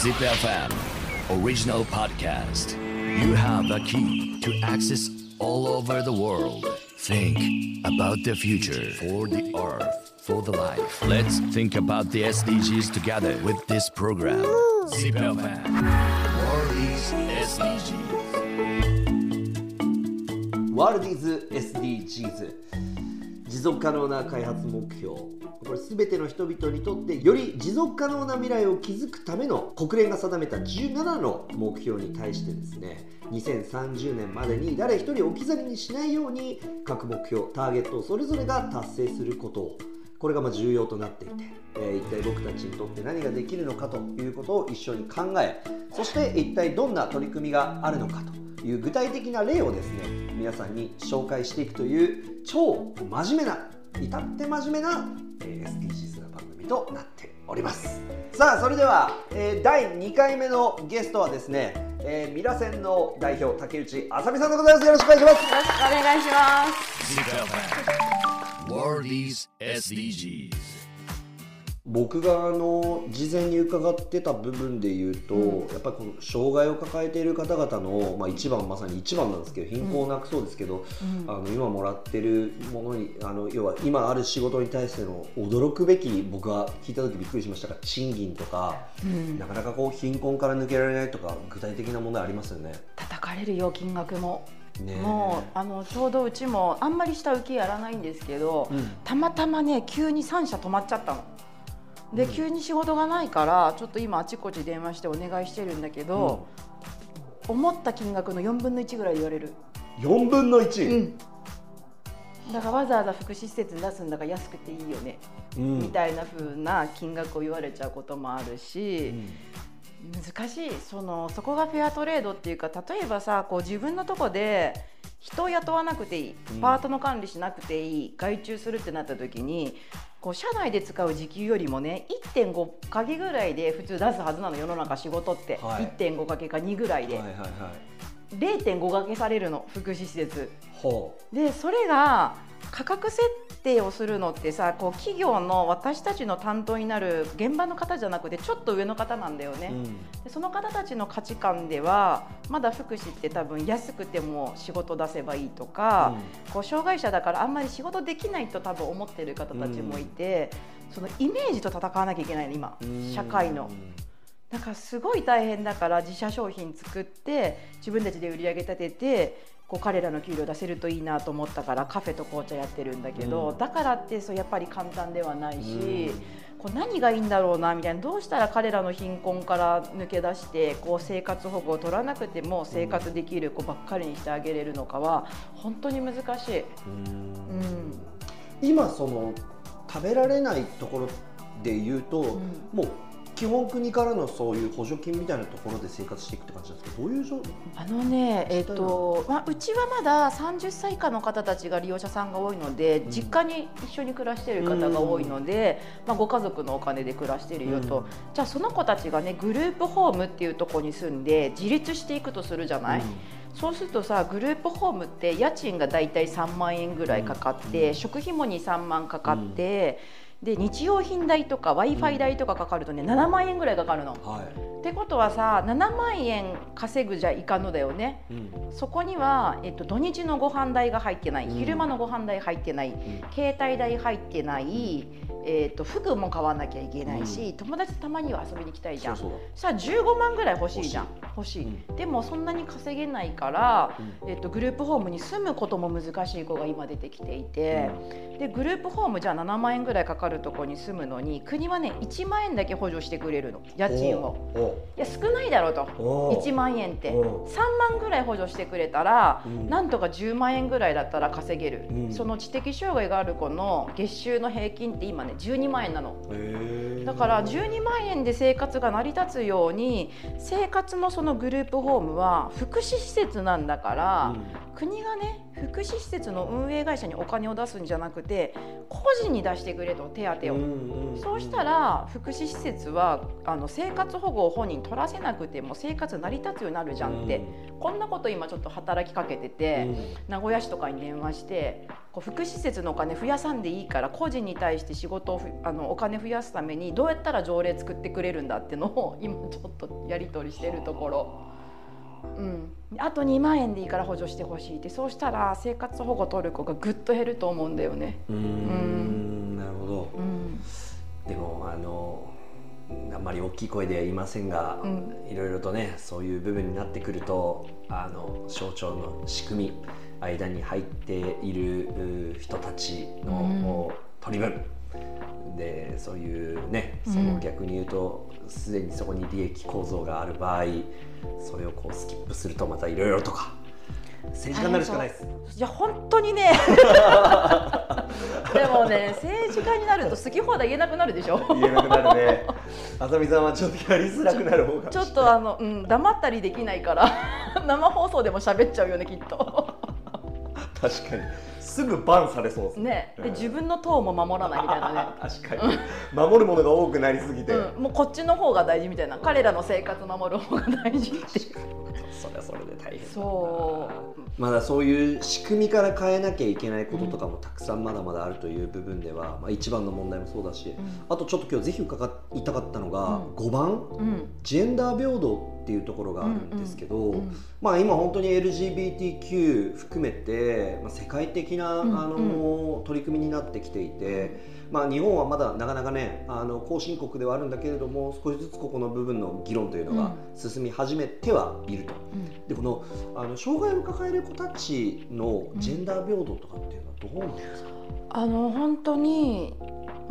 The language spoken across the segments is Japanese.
Zip FM original podcast. You have a key to access all over the world. Think about the future for the earth, for the life. Let's think about the SDGs together with this program. Zip FM. World is SDGs. ワールディーズ SDGs 持続可能な開発目標 これ全ての人々にとってより持続可能な未来を築くための国連が定めた17の目標に対してですね2030年までに誰一人置き去りにしないように各目標ターゲットをそれぞれが達成すること。をこれがま重要となっていて、えー一体僕たちにとって何ができるのかということを一緒に考えそして一体どんな取り組みがあるのかという具体的な例をですね皆さんに紹介していくという超真面目な至って真面目な、えー SDGs な番組となっております。さあそれでは、えー第2回目のゲストはですね、えーミラセンの代表竹内あさみさんでございます。よろしくお願いします。よろしくお願いします。Zip 僕があの事前に伺ってた部分で言うと、やっぱりこの障害を抱えている方々の、まあ、一番まさに一番なんですけど貧困をなくそうですけど、あの今もらってるものにあの要は今ある仕事に対しての驚くべき僕が聞いた時びっくりしましたが賃金とか、なかなかこう貧困から抜けられないとか具体的な問題ありますよね。叩かれるよ金額も。ねえもうあのちょうどうちもあんまり下請けやらないんですけど、うんたまたまね急に3社止まっちゃったの。で、急に仕事がないからちょっと今あちこち電話してお願いしてるんだけど、思った金額の4分の1ぐらい言われる。4分の1、だからわざわざ福祉施設に出すんだから安くていいよね、うん。みたいな風な金額を言われちゃうこともあるし、難しい。そのそこがフェアトレードっていうか例えばさこう自分のとこで人を雇わなくていいパートの管理しなくていい外注するってなった時にこう社内で使う時給よりもね1.5かけぐらいで普通出すはずなの世の中仕事って、はい。1.5かけか2ぐらいで、はいはいはい。0.5かけされるの福祉施設。ほでそれが価格設定をするのってさこう企業の私たちの担当になる現場の方じゃなくてちょっと上の方なんだよね。う、うんでその方たちの価値観ではまだ福祉って多分安くても仕事出せばいいとか、こう障害者だからあんまり仕事できないと多分思ってる方たちもいて、そのイメージと戦わなきゃいけないの今うん社会の。だからすごい大変だから自社商品作って自分たちで売り上げ立ててこう彼らの給料出せるといいなと思ったからカフェと紅茶やってるんだけど、うん。だからってそうやっぱり簡単ではないし、うん。こう何がいいんだろうなみたいな。どうしたら彼らの貧困から抜け出してこう生活保護を取らなくても生活できる子ばっかりにしてあげれるのかは本当に難しい。うん。今その食べられないところで言うと、ん。もう基本国からのそういう補助金みたいなところで生活していくって感じなんですけどどういう状あのね、えっとまあ、うちはまだ30歳以下の方たちが利用者さんが多いので、実家に一緒に暮らしている方が多いので、まあ、ご家族のお金で暮らしているよと、うん。じゃあその子たちがねグループホームっていうところに住んで自立していくとするじゃない、そうするとさグループホームって家賃がだいたい3万円ぐらいかかって、食費も23万かかって、で日用品代とか w i f i 代とかかかるとね7万円ぐらいかかるの。はい。ってことはさ7万円稼ぐじゃいかんのだよね。うん。そこには、えっと、土日のご飯代が入ってない、うん。昼間のご飯代入ってない、携帯代入ってない、えっと、服も買わなきゃいけないし、友達とたまには遊びに行きたいじゃん。そうそう。さあ15万ぐらい欲しいじゃん。欲しい、うでもそんなに稼げないから、うえっと、グループホームに住むことも難しい子が今出てきていて、でグループホームじゃあ7万円ぐらいかかるところに住むのに国はね1万円だけ補助してくれるの。家賃を。おいや少ないだろうと。お1万円って。お3万ぐらい補助してくれたら、うん。なんとか10万円ぐらいだったら稼げる、うん。その知的障害がある子の月収の平均って今ね12万円なの。だから12万円で生活が成り立つように生活のそのグループホームは福祉施設なんだから、国がね福祉施設の運営会社にお金を出すんじゃなくて個人に出してくれと手当を。そうしたら福祉施設はあの生活保護を本人取らせなくても生活成り立つようになるじゃんって、こんなこと今ちょっと働きかけてて、名古屋市とかに電話してこう福祉施設のお金増やさんでいいから個人に対して仕事をふあのお金増やすためにどうやったら条例作ってくれるんだってのを今ちょっとやり取りしてるところ。うん、あと2万円でいいから補助してほしいって。そうしたら生活保護取る子がぐっと減ると思うんだよね。うーん。なるほど。うん。でもあのあんまり大きい声では言いませんが、うん。いろいろとねそういう部分になってくるとあの省庁の仕組み間に入っているう人たちの、取り分でそういうねそうん。の逆に言うとすで、にそこに利益構造がある場合それをこうスキップするとまたいろいろとか政治家になるしかないです。いや本当にね でもね政治家になると好き放題言えなくなるでしょ言えなくなるね。あさみさんはちょっとやりづらくなる方が。ちょっとあの、うん、黙ったりできないから生放送でも喋っちゃうよねきっと確かにすぐバンされそうですね。でうん。自分の党も守らないみたいなね。確かに。守るものが多くなりすぎて、うん、もうこっちの方が大事みたいな。彼らの生活守る方が大事ってそれはそれで大変そう。まだそういう仕組みから変えなきゃいけないこととかもたくさんまだまだあるという部分では、まあ、一番の問題もそうだし、あとちょっと今日ぜひ伺いたかったのが、うん。5番うん。ジェンダー平等っていうところがあるんですけど、うん。まあ、今本当に LGBTQ 含めて、まあ、世界的な、うんあの取り組みになってきていて、まあ、日本はまだなかなかねあの後進国ではあるんだけれども少しずつここの部分の議論というのが進み始めてはいると。うん。でこのあの障害を抱える子たちのジェンダー平等とかっていうのはどうなんですか、あの本当に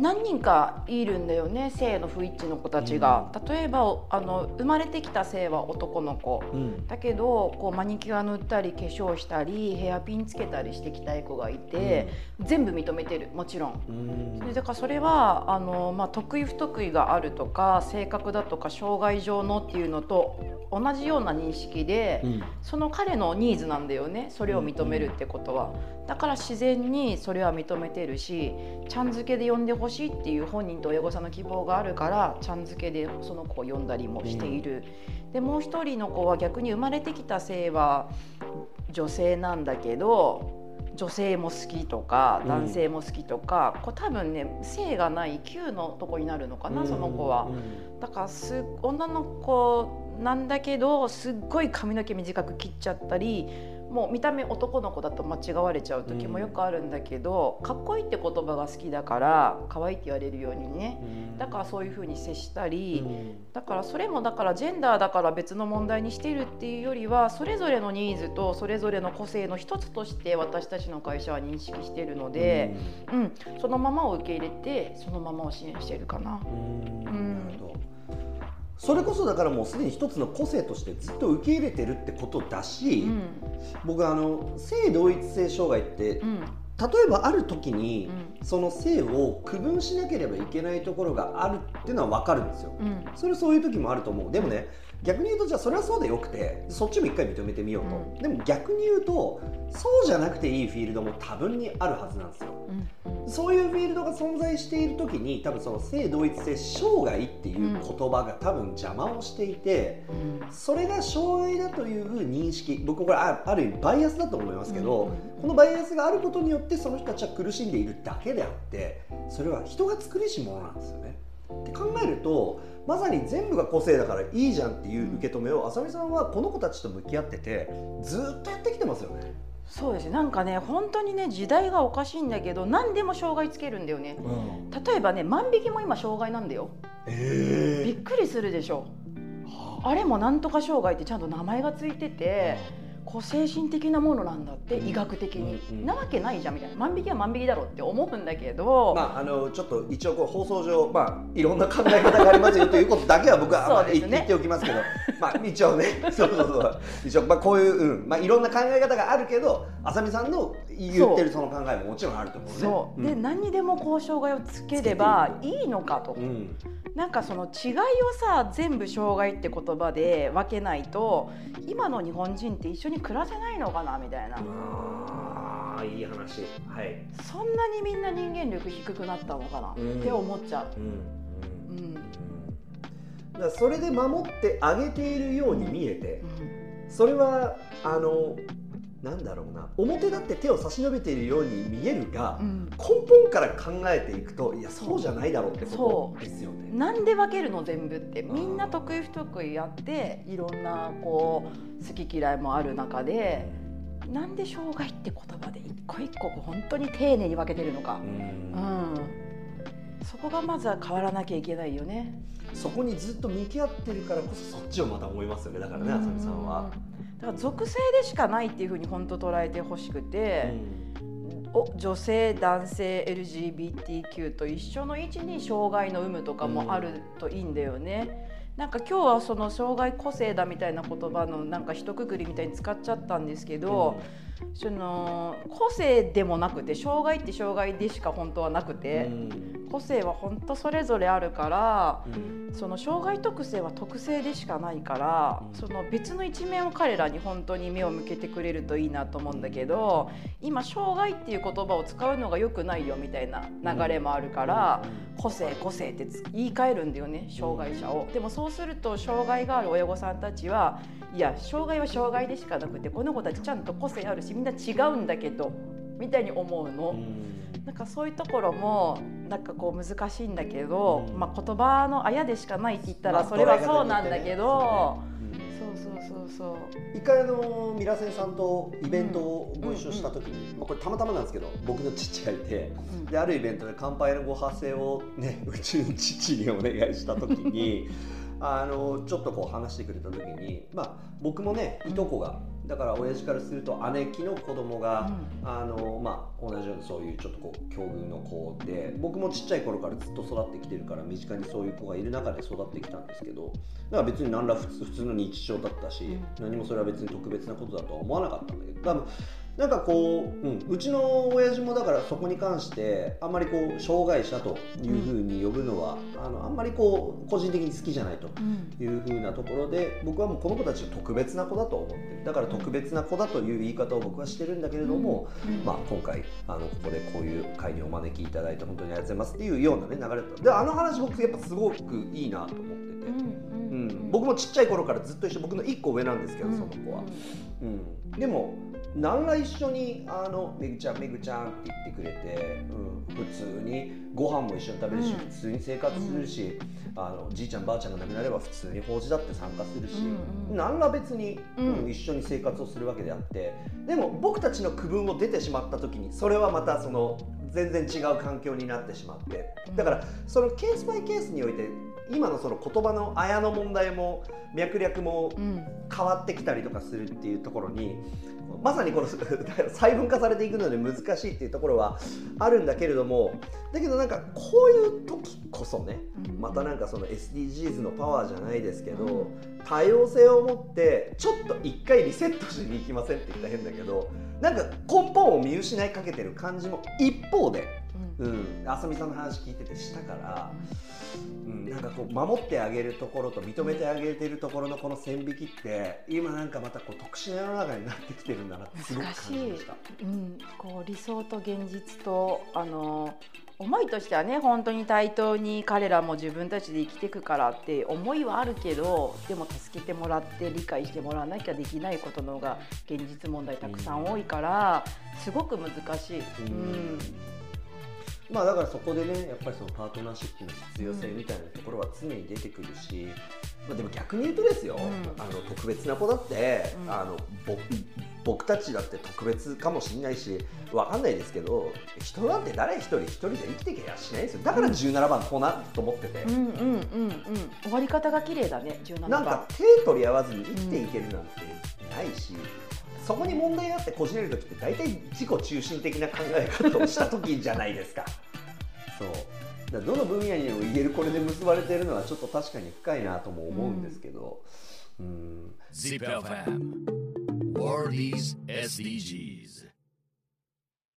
何人かいるんだよね性の不一致の子たちが、例えばあの生まれてきた性は男の子。うん。だけどこうマニキュア塗ったり化粧したりヘアピンつけたりしてきたい子がいて、全部認めてるもちろん。うん。でだからそれはあの、まあ、得意不得意があるとか性格だとか障害上のっていうのと同じような認識で、うん。その彼のニーズなんだよねそれを認めるってことは。だから自然にそれは認めてるしちゃん付けで呼んでほしいっていう本人と親御さんの希望があるからちゃん付けでその子を呼んだりもしている。でもう一人の子は逆に生まれてきた性は女性なんだけど女性も好きとかうん男性も好きとか、こう多分ね性がない Q のとこになるのかな、その子は。だからす女の子なんだけどすっごい髪の毛短く切っちゃったりもう見た目男の子だと間違われちゃう時もよくあるんだけど、かっこいいって言葉が好きだから可愛いって言われるようにね。だからそういうふうに接したり、だからそれもだからジェンダーだから別の問題にしているっていうよりはそれぞれのニーズとそれぞれの個性の一つとして私たちの会社は認識しているので、うん。そのままを受け入れてそのままを支援しているかな。うん。ん。なるほどそれこそだからもうすでに一つの個性としてずっと受け入れてるってことだし、うん。僕あの性同一性障害ってうん。例えばある時に、うその性を区分しなければいけないところがあるっていうのは分かるんですよ。うん。それそういう時もあると思う。でもね逆に言うとじゃあそれはそうでよくてそっちも一回認めてみようと、うん。でも逆に言うとそうじゃなくていいフィールドも多分にあるはずなんですよ。うん。うんそういうフィールドが存在している時に多分その性同一性障害っていう言葉が多分邪魔をしていて、うん。それが障害だという認識僕これあある意味バイアスだと思いますけど、うん。このバイアスがあることによってその人たちは苦しんでいるだけであってそれは人が作りしものなんですよね。って考えるとまさに全部が個性だからいいじゃんっていう受け止めを浅見さんはこの子たちと向き合っててずっとやってきてますよね。そうですね。なんかね本当にね時代がおかしいんだけど何でも障害つけるんだよね。例えばね万引きも今障害なんだよ。びえっくりするでしょ。あ。れもなんとか障害ってちゃんと名前がついててこう精神的なものなんだって医学的に、うんうん。なわけないじゃんみたいな。万引きは万引きだろうって思うんだけど、まああのちょっと一応こう放送上まあいろんな考え方がありますよということだけは僕は まあ言っておきますけど、ま まあ一応ね。そうそうそう。一応まあこういう、うん。まあ、いろんな考え方があるけどあさみさんの言ってるその考えももちろんあると思うね。そう、でん。何にでもこう障害をつければいいのかと、うん。なんかその違いをさ全部障害って言葉で分けないと今の日本人って一緒に暮らせないのかなみたいな、あーいい話。はい。そんなにみんな人間力低くなったのかな、うん。って思っちゃう。うんうんうん。だそれで守ってあげているように見えてそれはあのなんだろうな。表だって手を差し伸べているように見えるが、うん。根本から考えていくといやそう。じゃないだろうってことですよね。なんで分けるの全部って。みんな得意不得意やっていろんなこう好き嫌いもある中でなんで障害って言葉で一個一個本当に丁寧に分けてるのか。う、ん。うん、そこがまずは変わらなきゃいけないよね。そこにずっと向き合ってるからこそそっちをまた思いますよね。だからねあさみさんは。だから属性でしかないっていうふうに本当捉えてほしくて、お女性男性 LGBTQ と一緒の位置に障害の有無とかもあるといいんだよね。なんか今日はその障害個性だみたいな言葉のなんか一括りみたいに使っちゃったんですけど、その個性でもなくて障害って障害でしか本当はなくて、個性は本当それぞれあるから。その障害特性は特性でしかないから、うんその別の一面を彼らに本当に目を向けてくれるといいなと思うんだけど今障害っていう言葉を使うのが良くないよみたいな流れもあるから、個性個性ってつ言い換えるんだよね障害者を。でもそうすると障害がある親御さんたちはいや障害は障害でしかなくてこの子たちちゃんと個性あるしみんな違うんだけどみたいに思うの。なんかそういうところもなんかこう難しいんだけど、うん。まあ、言葉のあやでしかないって言ったまあらそれはそうなんだけど、捉そうそうそうそう。一回あのミラセンさんとイベントをご一緒した時に、まあ、これたまたまなんですけど僕の父がいてうん。であるイベントで乾杯のご発声をねうちの父にお願いした時に あのちょっとこう話してくれた時にまあ僕もねいとこがだから親父からすると姉貴の子供が、あのまあ、同じようにそういうちょっとこう境遇の子で僕もちっちゃい頃からずっと育ってきてるから身近にそういう子がいる中で育ってきたんですけどだから別に何ら普通普通の日常だったし、何もそれは別に特別なことだとは思わなかったんだけど多分なんかこう、うん、うちの親父もだからそこに関してあんまりこう障害者というふうに呼ぶのは、あのあんまりこう個人的に好きじゃないと。うん。いう風なところで僕はもうこの子たちは特別な子だと思ってる。だから特別な子だという言い方を僕はしてるんだけれども、うん。まあ、今回あのここでこういう会にお招きいただいて本当にありがとうございますっていうような、ね、流れだった。であの話僕やっぱすごくいいなと思ってて、うん僕もちっちゃい頃からずっと一緒僕の1個上なんですけどその子は。うん、でも何ら一緒に「あのめぐちゃんめぐちゃん」って言ってくれて、うん、普通に。ご飯も一緒に食べるし、うん。普通に生活するし、あのじいちゃんばあちゃんが亡くなれば普通に法事だって参加するし、うんうん何ら別に、うんうん。一緒に生活をするわけであって。でも僕たちの区分を出てしまった時にそれはまたその全然違う環境になってしまって。だからそのケースバイケースにおいて今のその言葉のあやの問題も脈略もうん。変わってきたりとかするっていうところにまさにこの 細分化されていくので難しいっていうところはあるんだけれどもだけどなんかこういう時こそねうん。またなんかその SDGs のパワーじゃないですけど、うん多様性を持ってちょっと一回リセットしに行きませんって言ったら変だけどなんか根本を見失いかけてる感じも一方で、うん。うん、あさみさんの話聞いててしたから、うん、なんかこう守ってあげるところと認めてあげてるところのこの線引きって今なんかまたこう特殊な世の中になってきてるんだなってすごく感じました。うん、こう理想と現実とあの思いとしてはね本当に対等に彼らも自分たちで生きていくからって思いはあるけどでも助けてもらって理解してもらわなきゃできないことの方が現実問題たくさん多いからすごく難しい。うんまあだからそこでねやっぱりそのパートナーシップの必要性みたいなところは常に出てくるし、まあ、でも逆に言うとですよ、ん。あの特別な子だって、うん。あのぼ僕たちだって特別かもしれないしわかんないですけど人なんて誰一人一人で生きていけやしないですよ。だから17番こうなると思ってて、うんうんうんうん。終わり方が綺麗だね17番。なんか手取り合わずに生きていけるなんてないし、そこに問題があってこじれる時って大体自己中心的な考え方をした時じゃないですか。そうどの分野にも言えるこれで結ばれてるのはちょっと確かに深いなとも思うんですけど、うん。ZIPFM World is SDGs